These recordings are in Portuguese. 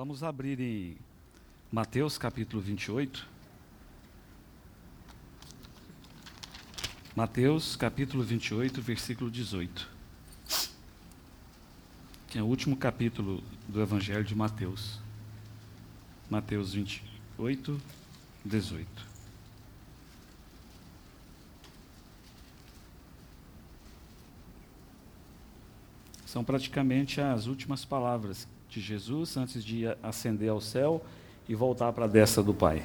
Vamos abrir em Mateus capítulo 28. Mateus capítulo 28, versículo 18. Que é o último capítulo do Evangelho de Mateus. Mateus 28, 18. São praticamente as últimas palavras de Jesus antes de ascender ao céu e voltar para a destra do Pai.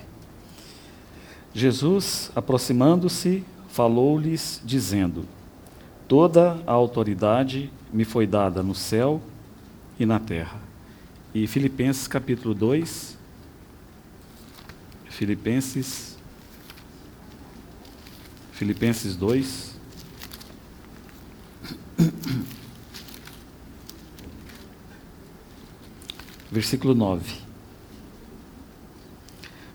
Jesus, aproximando-se, falou-lhes, dizendo: Toda a autoridade me foi dada no céu e na terra. E Filipenses capítulo 2, Filipenses, Filipenses 2, versículo 9.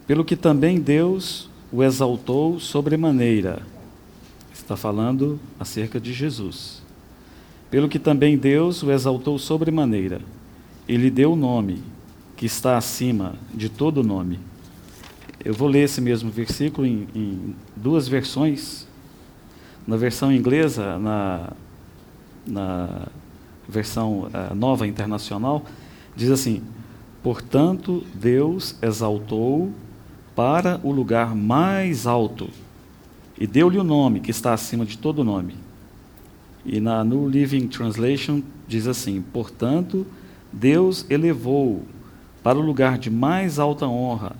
Pelo que também Deus o exaltou sobremaneira. Está falando acerca de Jesus. Pelo que também Deus o exaltou sobremaneira. Ele deu o nome que está acima de todo nome. Eu vou ler esse mesmo versículo em, em duas versões. Na versão inglesa, na, na versão uh, nova internacional, Diz assim: Portanto, Deus exaltou para o lugar mais alto e deu-lhe o nome que está acima de todo nome. E na New Living Translation diz assim: Portanto, Deus elevou para o lugar de mais alta honra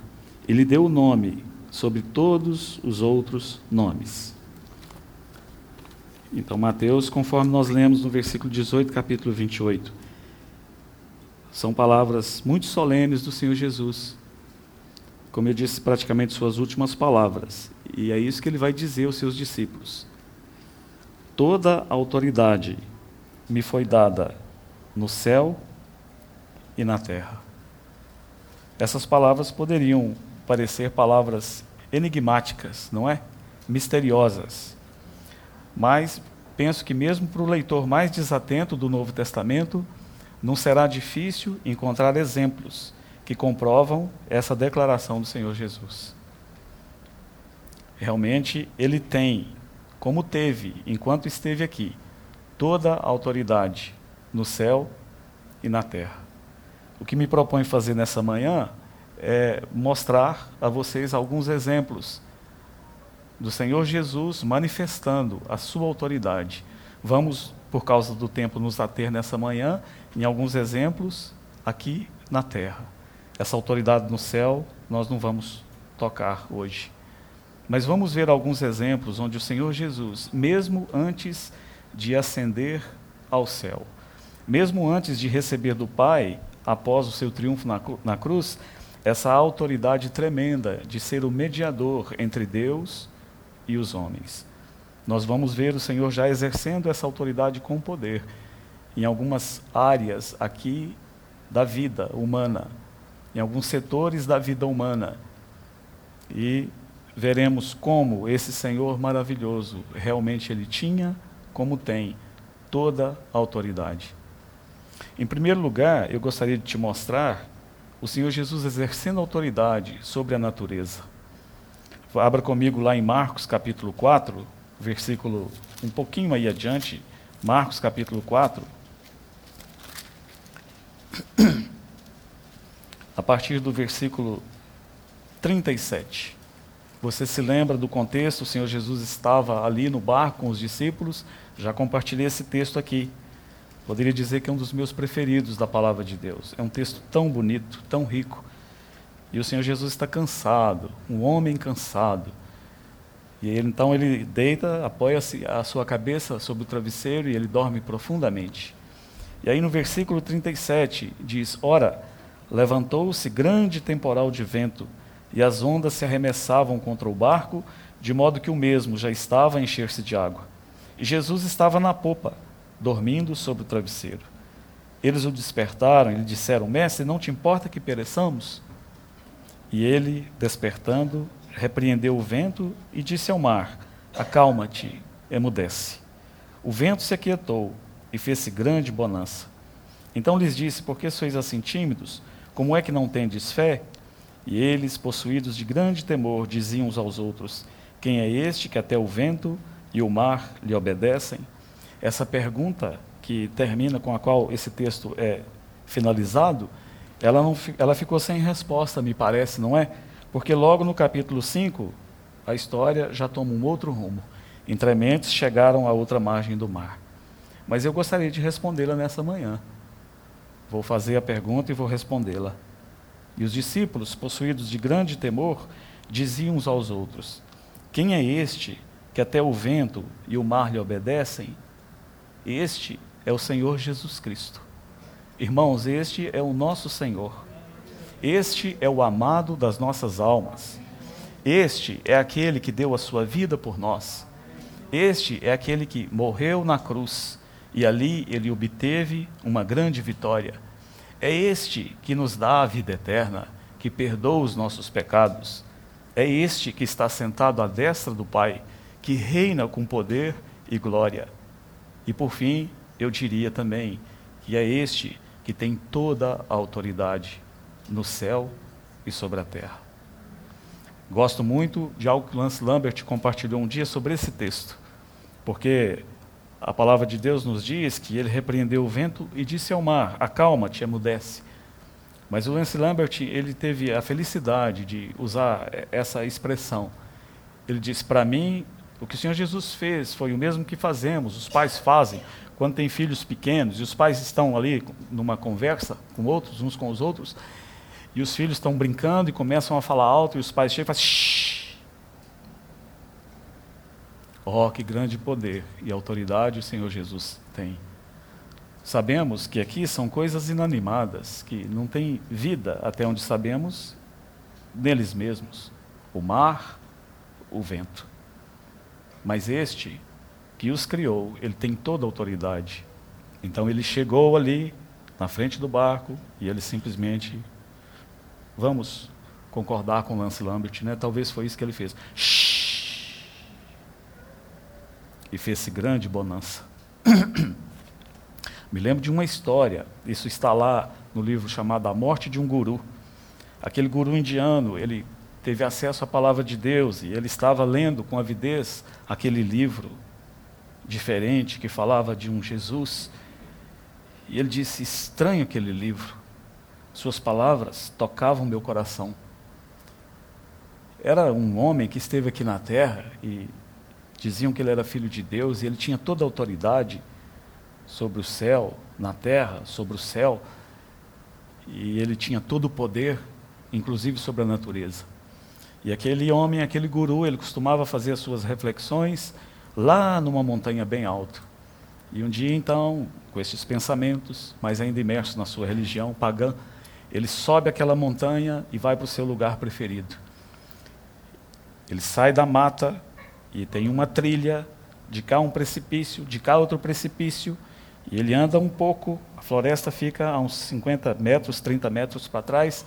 e lhe deu o nome sobre todos os outros nomes. Então, Mateus, conforme nós lemos no versículo 18, capítulo 28, são palavras muito solenes do Senhor Jesus. Como eu disse, praticamente suas últimas palavras. E é isso que ele vai dizer aos seus discípulos. Toda autoridade me foi dada no céu e na terra. Essas palavras poderiam parecer palavras enigmáticas, não é? Misteriosas. Mas penso que, mesmo para o leitor mais desatento do Novo Testamento, não será difícil encontrar exemplos que comprovam essa declaração do Senhor Jesus. Realmente, ele tem, como teve enquanto esteve aqui, toda a autoridade no céu e na terra. O que me propõe fazer nessa manhã é mostrar a vocês alguns exemplos do Senhor Jesus manifestando a sua autoridade. Vamos, por causa do tempo, nos ater nessa manhã em alguns exemplos aqui na terra. Essa autoridade no céu nós não vamos tocar hoje. Mas vamos ver alguns exemplos onde o Senhor Jesus, mesmo antes de ascender ao céu, mesmo antes de receber do Pai, após o seu triunfo na, na cruz, essa autoridade tremenda de ser o mediador entre Deus e os homens. Nós vamos ver o Senhor já exercendo essa autoridade com poder em algumas áreas aqui da vida humana, em alguns setores da vida humana. E veremos como esse Senhor maravilhoso realmente ele tinha, como tem, toda a autoridade. Em primeiro lugar, eu gostaria de te mostrar o Senhor Jesus exercendo autoridade sobre a natureza. Abra comigo lá em Marcos capítulo 4, versículo um pouquinho aí adiante, Marcos capítulo 4. a partir do versículo 37. Você se lembra do contexto? O Senhor Jesus estava ali no barco com os discípulos. Já compartilhei esse texto aqui. Poderia dizer que é um dos meus preferidos da palavra de Deus. É um texto tão bonito, tão rico. E o Senhor Jesus está cansado, um homem cansado. E ele, então ele deita, apoia a sua cabeça sobre o travesseiro e ele dorme profundamente. E aí no versículo 37 diz: Ora, levantou-se grande temporal de vento, e as ondas se arremessavam contra o barco, de modo que o mesmo já estava a encher-se de água. E Jesus estava na popa, dormindo sobre o travesseiro. Eles o despertaram e lhe disseram: Mestre, não te importa que pereçamos? E ele, despertando, repreendeu o vento e disse ao mar: Acalma-te, emudece. O vento se aquietou e fez-se grande bonança. Então lhes disse: Por que sois assim tímidos? Como é que não tendes fé? E eles, possuídos de grande temor, diziam uns aos outros: Quem é este que até o vento e o mar lhe obedecem? Essa pergunta que termina com a qual esse texto é finalizado, ela, não, ela ficou sem resposta, me parece, não é? Porque logo no capítulo 5, a história já toma um outro rumo. Entrementes chegaram à outra margem do mar. Mas eu gostaria de respondê-la nessa manhã. Vou fazer a pergunta e vou respondê-la. E os discípulos, possuídos de grande temor, diziam uns aos outros: Quem é este que até o vento e o mar lhe obedecem? Este é o Senhor Jesus Cristo. Irmãos, este é o nosso Senhor. Este é o amado das nossas almas. Este é aquele que deu a sua vida por nós. Este é aquele que morreu na cruz e ali ele obteve uma grande vitória. É este que nos dá a vida eterna, que perdoa os nossos pecados. É este que está sentado à destra do Pai, que reina com poder e glória. E por fim, eu diria também que é este que tem toda a autoridade no céu e sobre a terra. Gosto muito de algo que Lance Lambert compartilhou um dia sobre esse texto, porque a palavra de Deus nos diz que ele repreendeu o vento e disse ao mar: Acalma-te, emudece. Mas o Lance Lambert ele teve a felicidade de usar essa expressão. Ele disse: Para mim, o que o Senhor Jesus fez foi o mesmo que fazemos, os pais fazem quando têm filhos pequenos e os pais estão ali numa conversa com outros, uns com os outros, e os filhos estão brincando e começam a falar alto e os pais chegam e fazem Oh, que grande poder e autoridade o Senhor Jesus tem. Sabemos que aqui são coisas inanimadas, que não têm vida, até onde sabemos, neles mesmos: o mar, o vento. Mas este que os criou, ele tem toda a autoridade. Então ele chegou ali na frente do barco e ele simplesmente vamos concordar com Lance Lambert, né? Talvez foi isso que ele fez. Shhh! E fez esse grande bonança. Me lembro de uma história, isso está lá no livro chamado A Morte de um Guru. Aquele guru indiano, ele teve acesso à palavra de Deus e ele estava lendo com avidez aquele livro diferente que falava de um Jesus. E ele disse: Estranho aquele livro. Suas palavras tocavam meu coração. Era um homem que esteve aqui na terra e diziam que ele era filho de Deus e ele tinha toda a autoridade sobre o céu, na terra, sobre o céu. E ele tinha todo o poder, inclusive sobre a natureza. E aquele homem, aquele guru, ele costumava fazer as suas reflexões lá numa montanha bem alta. E um dia, então, com esses pensamentos, mas ainda imerso na sua religião pagã, ele sobe aquela montanha e vai para o seu lugar preferido. Ele sai da mata e tem uma trilha, de cá um precipício, de cá outro precipício, e ele anda um pouco, a floresta fica a uns 50 metros, 30 metros para trás,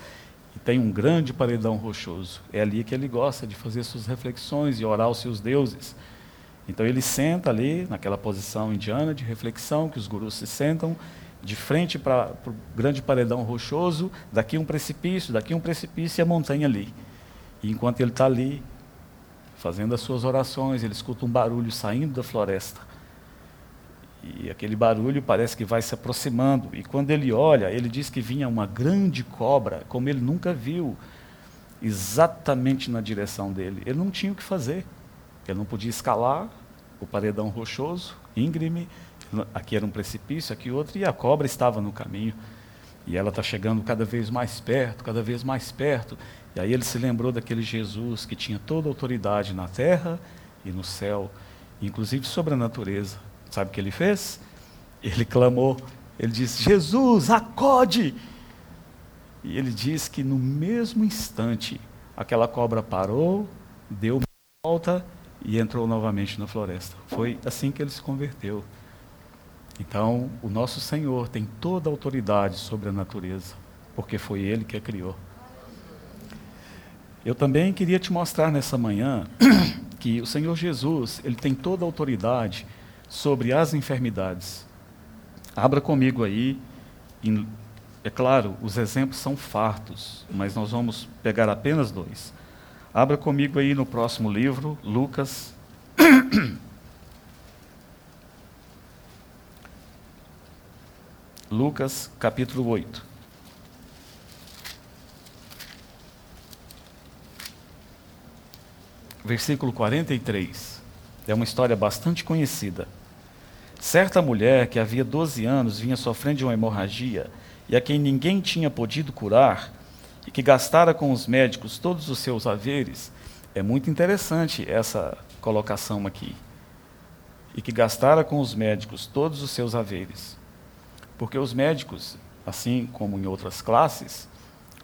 e tem um grande paredão rochoso. É ali que ele gosta de fazer suas reflexões e orar aos seus deuses. Então ele senta ali, naquela posição indiana de reflexão, que os gurus se sentam, de frente para o grande paredão rochoso, daqui um precipício, daqui um precipício e a montanha ali. E enquanto ele está ali, fazendo as suas orações, ele escuta um barulho saindo da floresta. E aquele barulho parece que vai se aproximando. E quando ele olha, ele diz que vinha uma grande cobra, como ele nunca viu, exatamente na direção dele. Ele não tinha o que fazer. Ele não podia escalar o paredão rochoso, íngreme, aqui era um precipício, aqui outro, e a cobra estava no caminho. E ela está chegando cada vez mais perto, cada vez mais perto. E aí ele se lembrou daquele Jesus que tinha toda a autoridade na terra e no céu, inclusive sobre a natureza. Sabe o que ele fez? Ele clamou, ele disse: Jesus, acode! E ele diz que no mesmo instante aquela cobra parou, deu volta e entrou novamente na floresta. Foi assim que ele se converteu. Então, o nosso Senhor tem toda a autoridade sobre a natureza, porque foi Ele que a criou. Eu também queria te mostrar nessa manhã que o Senhor Jesus, Ele tem toda a autoridade sobre as enfermidades. Abra comigo aí em É claro, os exemplos são fartos, mas nós vamos pegar apenas dois. Abra comigo aí no próximo livro, Lucas. Lucas, capítulo 8. Versículo 43. É uma história bastante conhecida. Certa mulher que havia 12 anos vinha sofrendo de uma hemorragia e a quem ninguém tinha podido curar, e que gastara com os médicos todos os seus haveres, é muito interessante essa colocação aqui. E que gastara com os médicos todos os seus haveres. Porque os médicos, assim como em outras classes,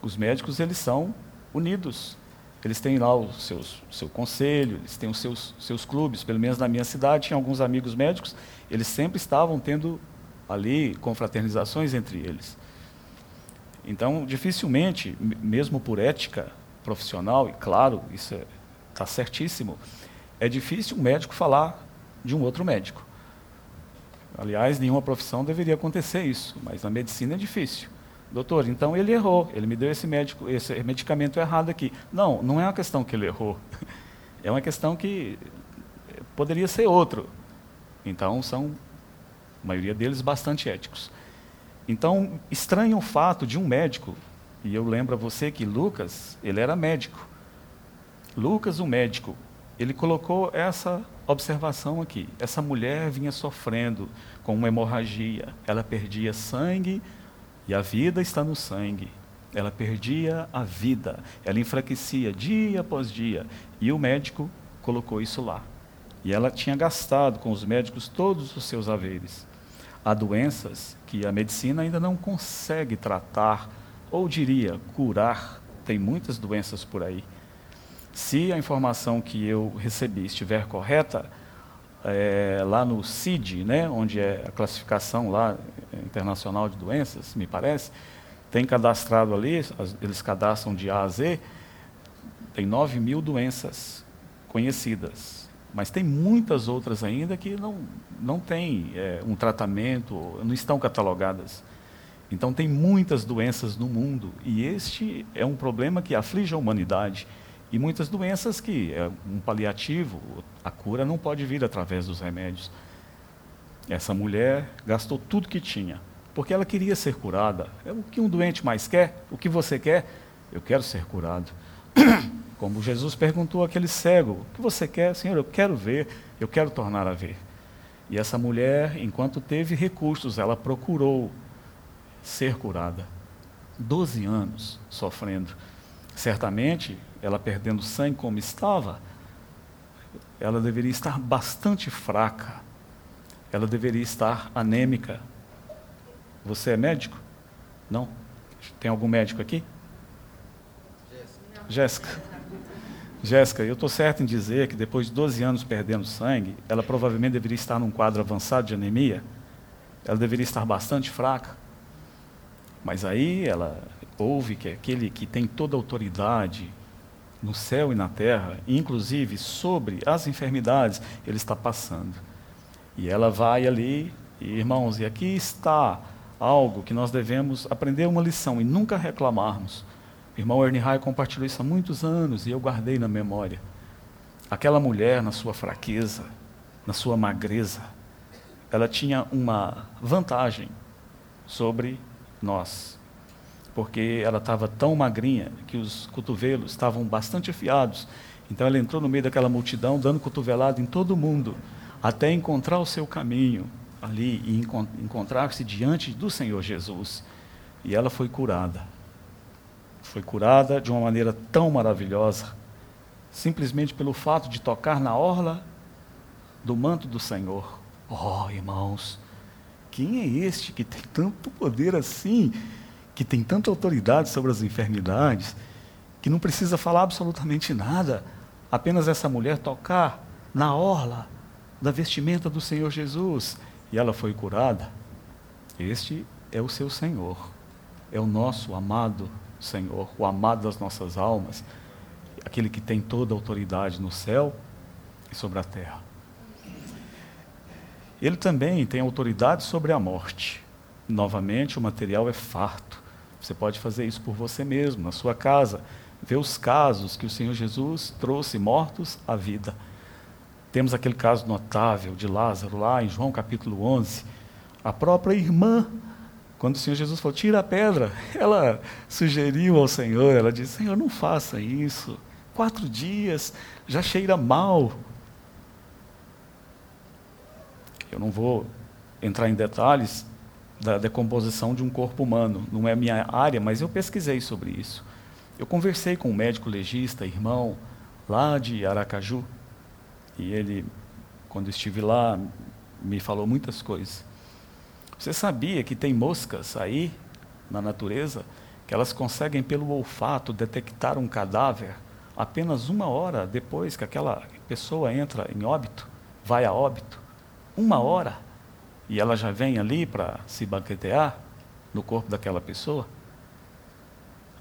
os médicos eles são unidos. Eles têm lá o seus, seu conselho, eles têm os seus, seus clubes. Pelo menos na minha cidade, tinha alguns amigos médicos, eles sempre estavam tendo ali confraternizações entre eles. Então, dificilmente, mesmo por ética profissional, e claro, isso está é, tá certíssimo, é difícil um médico falar de um outro médico. Aliás, nenhuma profissão deveria acontecer isso, mas na medicina é difícil. Doutor, então ele errou, ele me deu esse, médico, esse medicamento errado aqui. Não, não é uma questão que ele errou. É uma questão que poderia ser outro. Então, são, a maioria deles, bastante éticos. Então, estranho o fato de um médico, e eu lembro a você que Lucas, ele era médico. Lucas, o médico, ele colocou essa observação aqui. Essa mulher vinha sofrendo com uma hemorragia, ela perdia sangue e a vida está no sangue. Ela perdia a vida, ela enfraquecia dia após dia. E o médico colocou isso lá. E ela tinha gastado com os médicos todos os seus haveres. Há doenças que a medicina ainda não consegue tratar, ou diria, curar. Tem muitas doenças por aí. Se a informação que eu recebi estiver correta, é, lá no CID, né, onde é a classificação lá internacional de doenças, me parece, tem cadastrado ali, eles cadastram de A a Z, tem 9 mil doenças conhecidas. Mas tem muitas outras ainda que não, não têm é, um tratamento, não estão catalogadas. Então, tem muitas doenças no mundo, e este é um problema que aflige a humanidade. E muitas doenças que é um paliativo, a cura não pode vir através dos remédios. Essa mulher gastou tudo que tinha, porque ela queria ser curada. É o que um doente mais quer, o que você quer, eu quero ser curado. Como Jesus perguntou àquele cego: O que você quer? Senhor, eu quero ver, eu quero tornar a ver. E essa mulher, enquanto teve recursos, ela procurou ser curada. Doze anos sofrendo. Certamente, ela perdendo sangue como estava, ela deveria estar bastante fraca. Ela deveria estar anêmica. Você é médico? Não? Tem algum médico aqui? Jéssica. Jéssica, eu estou certo em dizer que depois de 12 anos perdendo sangue, ela provavelmente deveria estar num quadro avançado de anemia. Ela deveria estar bastante fraca. Mas aí ela ouve que aquele que tem toda a autoridade no céu e na terra, inclusive sobre as enfermidades, ele está passando. E ela vai ali, e, irmãos, e aqui está algo que nós devemos aprender uma lição e nunca reclamarmos irmão Ernie Hay compartilhou isso há muitos anos e eu guardei na memória. Aquela mulher, na sua fraqueza, na sua magreza, ela tinha uma vantagem sobre nós, porque ela estava tão magrinha que os cotovelos estavam bastante afiados. Então ela entrou no meio daquela multidão, dando cotovelada em todo mundo, até encontrar o seu caminho ali e encontrar-se diante do Senhor Jesus. E ela foi curada foi curada de uma maneira tão maravilhosa, simplesmente pelo fato de tocar na orla do manto do Senhor. Oh, irmãos, quem é este que tem tanto poder assim, que tem tanta autoridade sobre as enfermidades, que não precisa falar absolutamente nada, apenas essa mulher tocar na orla da vestimenta do Senhor Jesus e ela foi curada? Este é o seu Senhor, é o nosso amado Senhor, o amado das nossas almas, aquele que tem toda a autoridade no céu e sobre a terra. Ele também tem autoridade sobre a morte. Novamente, o material é farto. Você pode fazer isso por você mesmo, na sua casa. Ver os casos que o Senhor Jesus trouxe mortos à vida. Temos aquele caso notável de Lázaro lá em João capítulo 11. A própria irmã, quando o Senhor Jesus falou, tira a pedra, ela sugeriu ao Senhor, ela disse, Senhor, não faça isso. Quatro dias, já cheira mal. Eu não vou entrar em detalhes da decomposição de um corpo humano, não é minha área, mas eu pesquisei sobre isso. Eu conversei com um médico legista, irmão, lá de Aracaju, e ele, quando estive lá, me falou muitas coisas. Você sabia que tem moscas aí na natureza que elas conseguem pelo olfato detectar um cadáver apenas uma hora depois que aquela pessoa entra em óbito, vai a óbito? Uma hora e ela já vem ali para se banquetear no corpo daquela pessoa?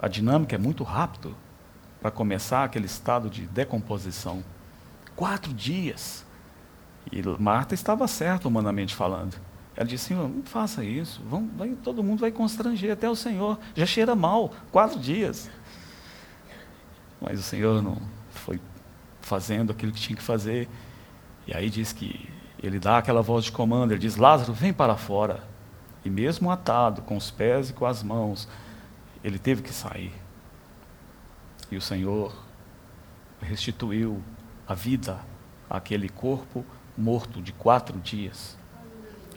A dinâmica é muito rápido para começar aquele estado de decomposição. Quatro dias. E Marta estava certa, humanamente falando. Ela disse: Senhor, não faça isso. Vamos, vai, todo mundo vai constranger, até o Senhor. Já cheira mal, quatro dias. Mas o Senhor não foi fazendo aquilo que tinha que fazer. E aí diz que ele dá aquela voz de comando, ele diz: Lázaro, vem para fora. E mesmo atado, com os pés e com as mãos, ele teve que sair. E o Senhor restituiu a vida àquele corpo morto de quatro dias.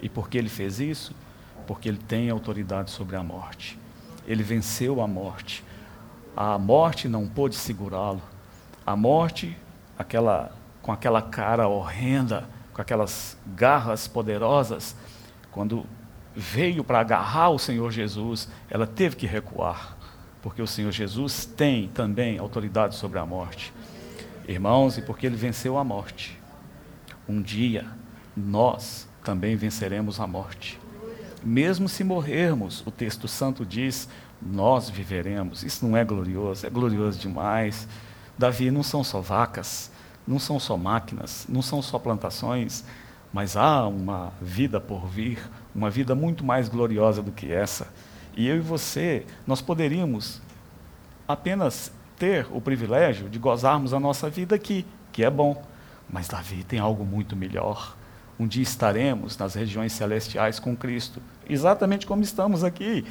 E por que ele fez isso? Porque ele tem autoridade sobre a morte. Ele venceu a morte. A morte não pôde segurá-lo. A morte, aquela, com aquela cara horrenda, com aquelas garras poderosas, quando veio para agarrar o Senhor Jesus, ela teve que recuar, porque o Senhor Jesus tem também autoridade sobre a morte. Irmãos, e porque ele venceu a morte, um dia nós também venceremos a morte. Mesmo se morrermos, o texto santo diz, nós viveremos. Isso não é glorioso, é glorioso demais. Davi não são só vacas, não são só máquinas, não são só plantações, mas há uma vida por vir, uma vida muito mais gloriosa do que essa. E eu e você, nós poderíamos apenas ter o privilégio de gozarmos a nossa vida aqui, que é bom. Mas Davi tem algo muito melhor. Um dia estaremos nas regiões celestiais com Cristo, exatamente como estamos aqui,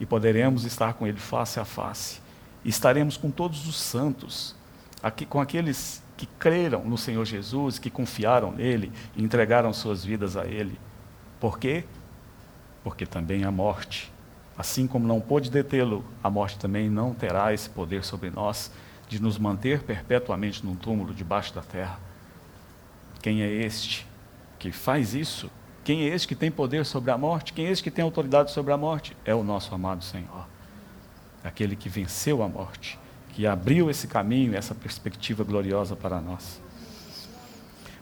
e poderemos estar com Ele face a face. Estaremos com todos os santos, aqui, com aqueles que creram no Senhor Jesus, que confiaram nele entregaram suas vidas a ele. Por quê? Porque também a morte, assim como não pôde detê-lo, a morte também não terá esse poder sobre nós de nos manter perpetuamente num túmulo debaixo da terra. Quem é este que faz isso? Quem é este que tem poder sobre a morte? Quem é este que tem autoridade sobre a morte? É o nosso amado Senhor. Aquele que venceu a morte que abriu esse caminho, essa perspectiva gloriosa para nós.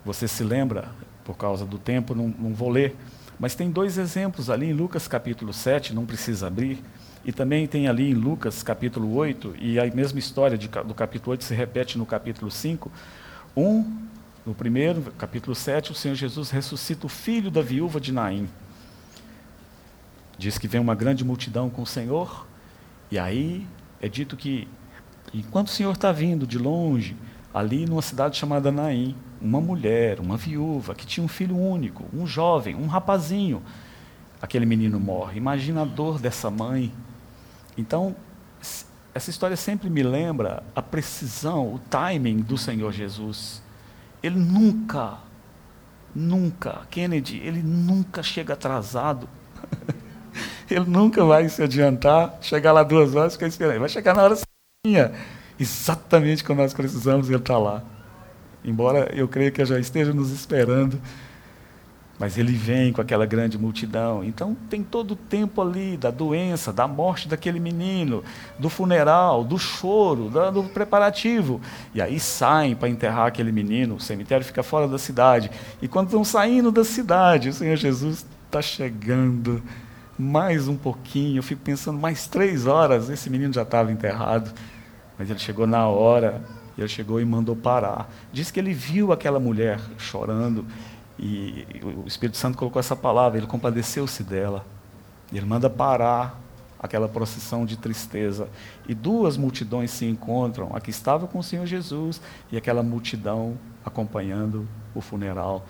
Você se lembra, por causa do tempo, não, não vou ler, mas tem dois exemplos ali em Lucas capítulo 7, não precisa abrir, e também tem ali em Lucas capítulo 8, e a mesma história de, do capítulo 8 se repete no capítulo 5. Um, no primeiro, capítulo 7, o Senhor Jesus ressuscita o filho da viúva de Naim. Diz que vem uma grande multidão com o Senhor, e aí é dito que Enquanto o Senhor está vindo de longe, ali numa cidade chamada Naim, uma mulher, uma viúva, que tinha um filho único, um jovem, um rapazinho, aquele menino morre. Imagina a dor dessa mãe. Então, essa história sempre me lembra a precisão, o timing do Senhor Jesus. Ele nunca, nunca, Kennedy, ele nunca chega atrasado. ele nunca vai se adiantar, chegar lá duas horas e ficar esperando. Vai chegar na hora exatamente quando nós precisamos, Ele está lá. Embora eu creia que já esteja nos esperando, mas Ele vem com aquela grande multidão. Então tem todo o tempo ali da doença, da morte daquele menino, do funeral, do choro, do preparativo. E aí saem para enterrar aquele menino, o cemitério fica fora da cidade. E quando estão saindo da cidade, o Senhor Jesus está chegando mais um pouquinho. Eu fico pensando, mais três horas, esse menino já estava enterrado. Mas ele chegou na hora, ele chegou e mandou parar. Diz que ele viu aquela mulher chorando, e o Espírito Santo colocou essa palavra, ele compadeceu-se dela. Ele manda parar, aquela procissão de tristeza. E duas multidões se encontram, a que estava com o Senhor Jesus e aquela multidão acompanhando o funeral.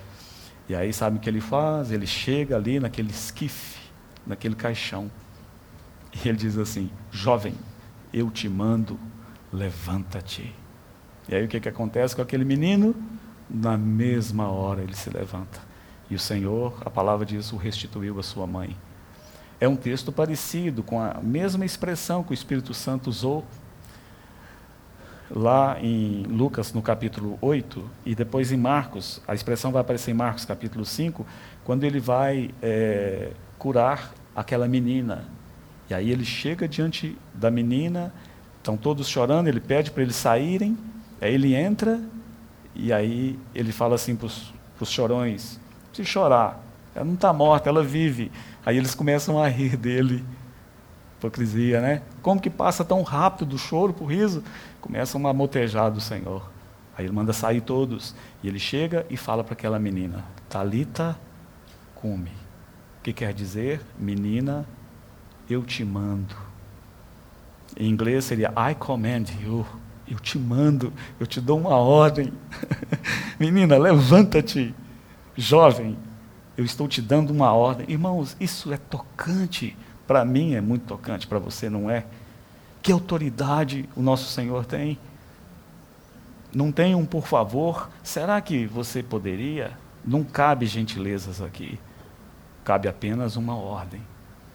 E aí, sabe o que ele faz? Ele chega ali naquele esquife, naquele caixão, e ele diz assim: Jovem, eu te mando, levanta-te. E aí o que, que acontece com aquele menino? Na mesma hora ele se levanta. E o Senhor, a palavra diz, o restituiu à sua mãe. É um texto parecido, com a mesma expressão que o Espírito Santo usou lá em Lucas, no capítulo 8, e depois em Marcos, a expressão vai aparecer em Marcos, capítulo 5, quando ele vai é, curar aquela menina. E aí ele chega diante da menina, estão todos chorando, ele pede para eles saírem, aí ele entra, e aí ele fala assim para os chorões: se chorar, ela não está morta, ela vive. Aí eles começam a rir dele. Hipocrisia, né? Como que passa tão rápido do choro para o riso? Começam a motejar do Senhor. Aí ele manda sair todos. E ele chega e fala para aquela menina: Talita, come. Que quer dizer? Menina, eu te mando. Em inglês seria I command you. Eu te mando, eu te dou uma ordem. Menina, levanta-te. Jovem, eu estou te dando uma ordem. Irmãos, isso é tocante. Para mim é muito tocante, para você não é? Que autoridade o nosso Senhor tem? Não tem um por favor? Será que você poderia? Não cabe gentilezas aqui. Cabe apenas uma ordem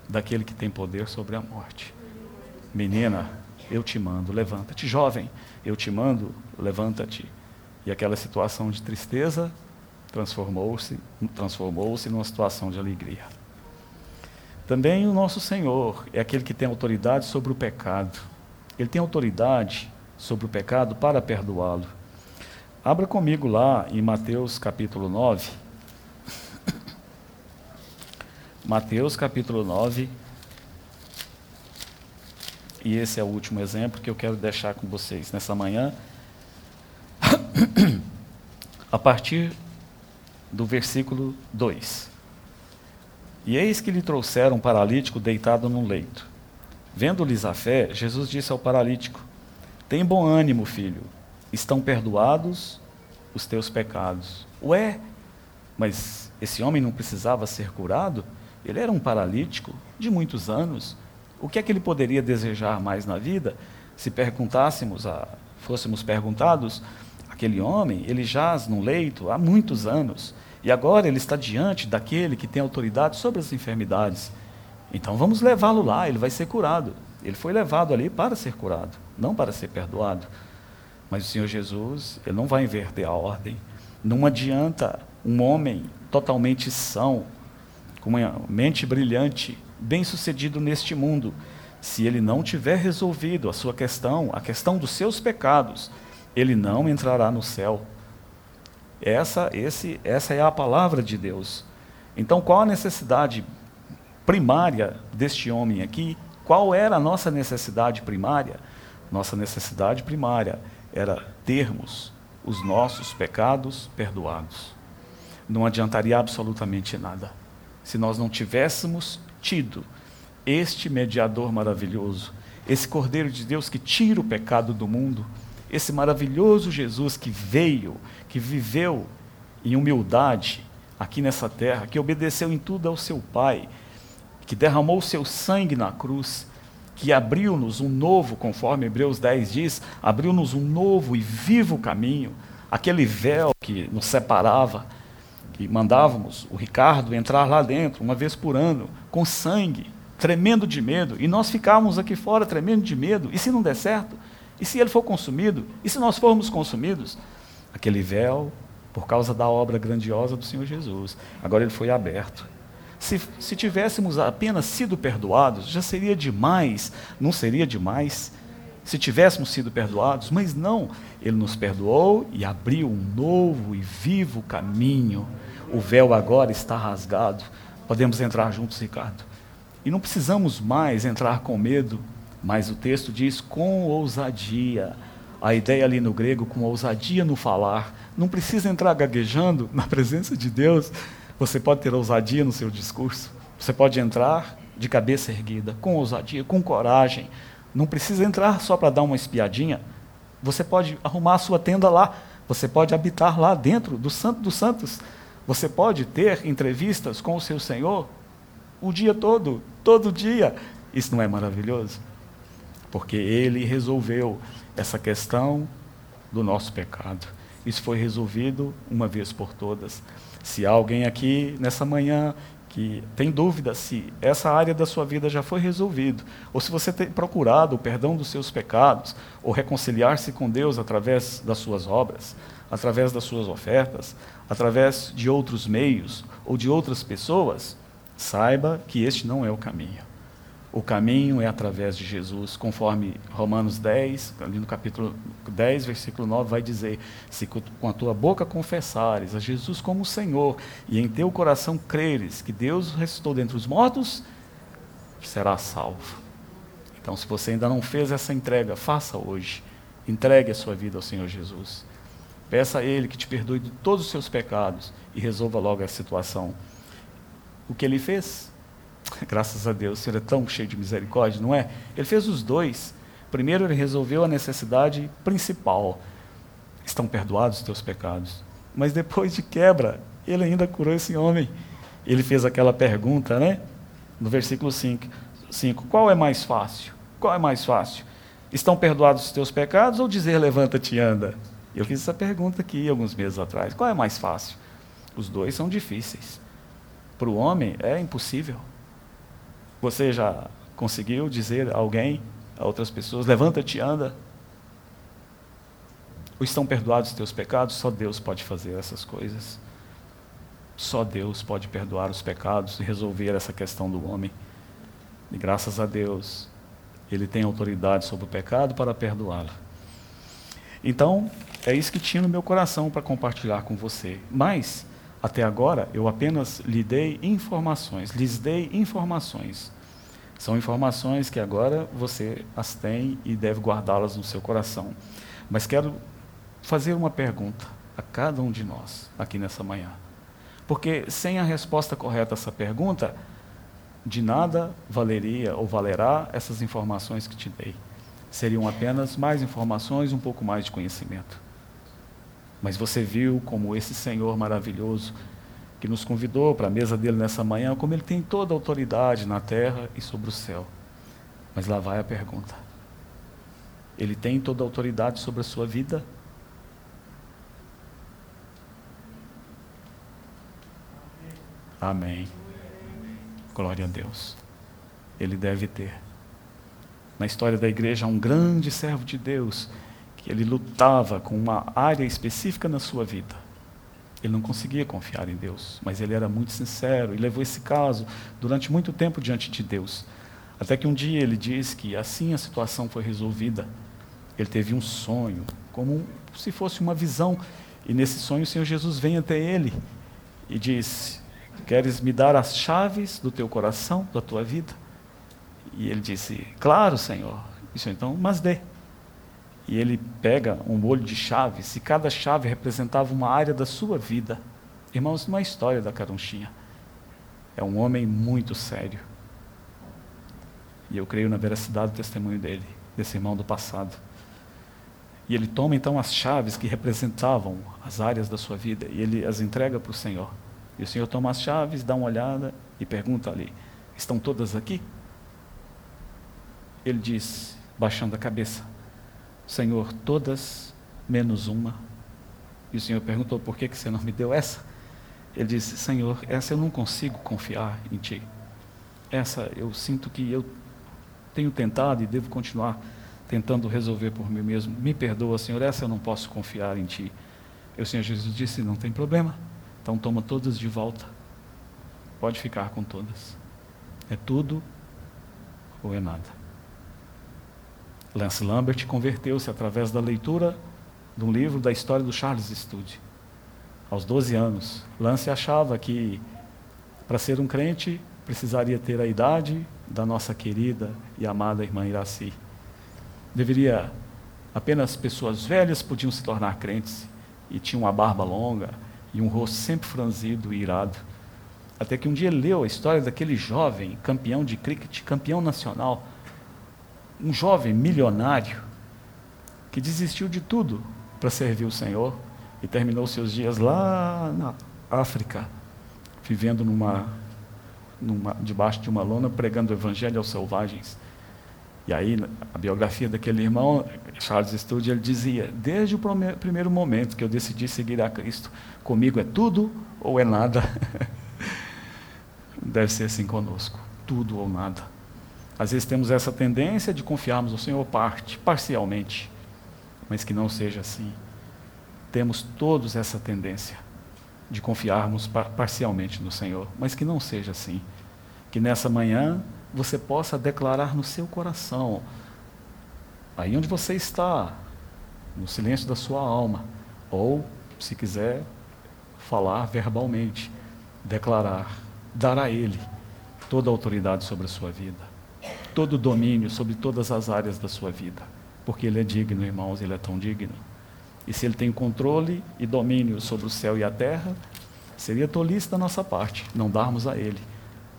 daquele que tem poder sobre a morte. Menina, eu te mando, levanta-te. Jovem, eu te mando, levanta-te. E aquela situação de tristeza transformou-se transformou-se numa situação de alegria. Também o nosso Senhor é aquele que tem autoridade sobre o pecado. Ele tem autoridade sobre o pecado para perdoá-lo. Abra comigo lá em Mateus capítulo 9. Mateus capítulo 9. E esse é o último exemplo que eu quero deixar com vocês nessa manhã. A partir do versículo 2. E eis que lhe trouxeram um paralítico deitado num leito. Vendo-lhes a fé, Jesus disse ao paralítico: Tem bom ânimo, filho, estão perdoados os teus pecados. Ué, mas esse homem não precisava ser curado? Ele era um paralítico de muitos anos. O que é que ele poderia desejar mais na vida? Se perguntássemos, a, fôssemos perguntados, aquele homem, ele jaz num leito há muitos anos. E agora ele está diante daquele que tem autoridade sobre as enfermidades. Então vamos levá-lo lá, ele vai ser curado. Ele foi levado ali para ser curado, não para ser perdoado. Mas o Senhor Jesus, ele não vai inverter a ordem. Não adianta um homem totalmente são, uma mente brilhante, bem-sucedido neste mundo, se ele não tiver resolvido a sua questão, a questão dos seus pecados, ele não entrará no céu. Essa, esse, essa é a palavra de Deus. Então, qual a necessidade primária deste homem aqui? Qual era a nossa necessidade primária? Nossa necessidade primária era termos os nossos pecados perdoados. Não adiantaria absolutamente nada se nós não tivéssemos tido este mediador maravilhoso, esse Cordeiro de Deus que tira o pecado do mundo esse maravilhoso Jesus que veio, que viveu em humildade aqui nessa terra, que obedeceu em tudo ao seu Pai, que derramou seu sangue na cruz, que abriu-nos um novo, conforme Hebreus 10 diz, abriu-nos um novo e vivo caminho, aquele véu que nos separava, que mandávamos o Ricardo entrar lá dentro uma vez por ano, com sangue, tremendo de medo, e nós ficávamos aqui fora tremendo de medo, e se não der certo? E se ele for consumido? E se nós formos consumidos? Aquele véu, por causa da obra grandiosa do Senhor Jesus, agora ele foi aberto. Se, se tivéssemos apenas sido perdoados, já seria demais, não seria demais se tivéssemos sido perdoados, mas não, ele nos perdoou e abriu um novo e vivo caminho. O véu agora está rasgado. Podemos entrar juntos, Ricardo. E não precisamos mais entrar com medo, mas o texto diz com ousadia. A ideia ali no grego, com ousadia no falar. Não precisa entrar gaguejando na presença de Deus. Você pode ter ousadia no seu discurso. Você pode entrar de cabeça erguida, com ousadia, com coragem. Não precisa entrar só para dar uma espiadinha. Você pode arrumar a sua tenda lá. Você pode habitar lá dentro do Santo dos Santos. Você pode ter entrevistas com o seu Senhor o dia todo, todo dia. Isso não é maravilhoso? Porque Ele resolveu essa questão do nosso pecado. Isso foi resolvido uma vez por todas. Se alguém aqui nessa manhã que tem dúvida se essa área da sua vida já foi resolvida, ou se você tem procurado o perdão dos seus pecados, ou reconciliar-se com Deus através das suas obras, através das suas ofertas, através de outros meios ou de outras pessoas, saiba que este não é o caminho. O caminho é através de Jesus, conforme Romanos 10, ali no capítulo 10, versículo 9, vai dizer: Se com a tua boca confessares a Jesus como Senhor e em teu coração creres que Deus ressuscitou dentre os mortos, serás salvo. Então, se você ainda não fez essa entrega, faça hoje. Entregue a sua vida ao Senhor Jesus. Peça a Ele que te perdoe de todos os seus pecados e resolva logo a situação. O que Ele fez? Graças a Deus, o Senhor é tão cheio de misericórdia, não é? Ele fez os dois. Primeiro, ele resolveu a necessidade principal: estão perdoados os teus pecados. Mas depois de quebra, ele ainda curou esse homem. Ele fez aquela pergunta, né? No versículo 5: 5 Qual é mais fácil? Qual é mais fácil? Estão perdoados os teus pecados ou dizer levanta-te e anda? Eu fiz essa pergunta aqui alguns meses atrás. Qual é mais fácil? Os dois são difíceis. Para o homem é impossível. Você já conseguiu dizer a alguém, a outras pessoas, levanta-te anda? Ou estão perdoados os teus pecados? Só Deus pode fazer essas coisas. Só Deus pode perdoar os pecados e resolver essa questão do homem. E graças a Deus, Ele tem autoridade sobre o pecado para perdoá-lo. Então, é isso que tinha no meu coração para compartilhar com você. Mas, até agora, eu apenas lhe dei informações, lhes dei informações. São informações que agora você as tem e deve guardá-las no seu coração. Mas quero fazer uma pergunta a cada um de nós aqui nessa manhã. Porque sem a resposta correta a essa pergunta, de nada valeria ou valerá essas informações que te dei. Seriam apenas mais informações, um pouco mais de conhecimento. Mas você viu como esse Senhor maravilhoso que nos convidou para a mesa dele nessa manhã, como ele tem toda a autoridade na terra e sobre o céu. Mas lá vai a pergunta: ele tem toda a autoridade sobre a sua vida? Amém. Glória a Deus. Ele deve ter. Na história da igreja, há um grande servo de Deus que ele lutava com uma área específica na sua vida. Ele não conseguia confiar em Deus, mas ele era muito sincero e levou esse caso durante muito tempo diante de Deus. Até que um dia ele diz que assim a situação foi resolvida. Ele teve um sonho, como se fosse uma visão, e nesse sonho o Senhor Jesus vem até ele e diz: Queres me dar as chaves do teu coração, da tua vida? E ele disse: Claro, Senhor. Isso então, mas dê e ele pega um molho de chaves, e cada chave representava uma área da sua vida. Irmãos, não é história da caronchinha. É um homem muito sério. E eu creio na veracidade do testemunho dele, desse irmão do passado. E ele toma então as chaves que representavam as áreas da sua vida e ele as entrega para o Senhor. E o Senhor toma as chaves, dá uma olhada e pergunta ali: Estão todas aqui? Ele diz, baixando a cabeça: Senhor, todas menos uma. E o Senhor perguntou: por que, que você não me deu essa? Ele disse: Senhor, essa eu não consigo confiar em Ti. Essa eu sinto que eu tenho tentado e devo continuar tentando resolver por mim mesmo. Me perdoa, Senhor, essa eu não posso confiar em Ti. E o Senhor Jesus disse: Não tem problema. Então toma todas de volta. Pode ficar com todas. É tudo ou é nada. Lance Lambert converteu-se através da leitura de um livro da história do Charles Studd. Aos 12 anos, Lance achava que para ser um crente precisaria ter a idade da nossa querida e amada irmã Iraci. Deveria apenas pessoas velhas podiam se tornar crentes e tinham uma barba longa e um rosto sempre franzido e irado. Até que um dia leu a história daquele jovem campeão de cricket, campeão nacional, um jovem milionário que desistiu de tudo para servir o Senhor e terminou seus dias lá na África, vivendo numa, numa, debaixo de uma lona, pregando o evangelho aos selvagens. E aí, a biografia daquele irmão, Charles Studi, ele dizia: Desde o primeiro momento que eu decidi seguir a Cristo, comigo é tudo ou é nada. Deve ser assim conosco: tudo ou nada. Às vezes temos essa tendência de confiarmos no Senhor parte, parcialmente, mas que não seja assim. Temos todos essa tendência de confiarmos parcialmente no Senhor, mas que não seja assim. Que nessa manhã você possa declarar no seu coração, aí onde você está, no silêncio da sua alma, ou, se quiser, falar verbalmente, declarar, dar a Ele toda a autoridade sobre a sua vida, todo o domínio sobre todas as áreas da sua vida, porque Ele é digno, irmãos, Ele é tão digno. E se Ele tem controle e domínio sobre o céu e a terra, seria tolice da nossa parte não darmos a Ele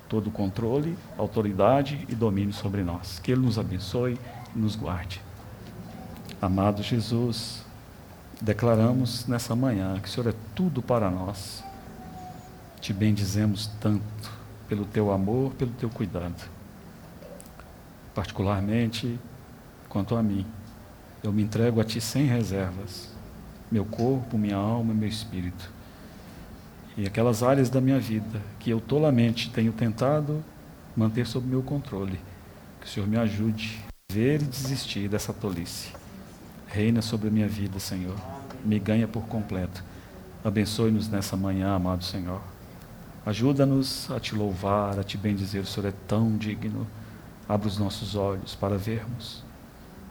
todo o controle, autoridade e domínio sobre nós. Que Ele nos abençoe e nos guarde. Amado Jesus, declaramos nessa manhã que o Senhor é tudo para nós. Te bendizemos tanto pelo teu amor, pelo teu cuidado. Particularmente quanto a mim, eu me entrego a Ti sem reservas, meu corpo, minha alma e meu espírito e aquelas áreas da minha vida que eu tolamente tenho tentado manter sob meu controle. Que o Senhor me ajude a ver e desistir dessa tolice. Reina sobre a minha vida, Senhor. Me ganha por completo. Abençoe-nos nessa manhã, amado Senhor. Ajuda-nos a te louvar, a te bendizer. O Senhor é tão digno. Abra os nossos olhos para vermos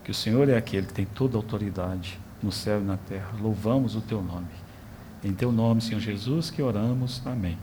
que o Senhor é aquele que tem toda a autoridade no céu e na terra. Louvamos o teu nome. Em teu nome, Senhor Jesus, que oramos. Amém.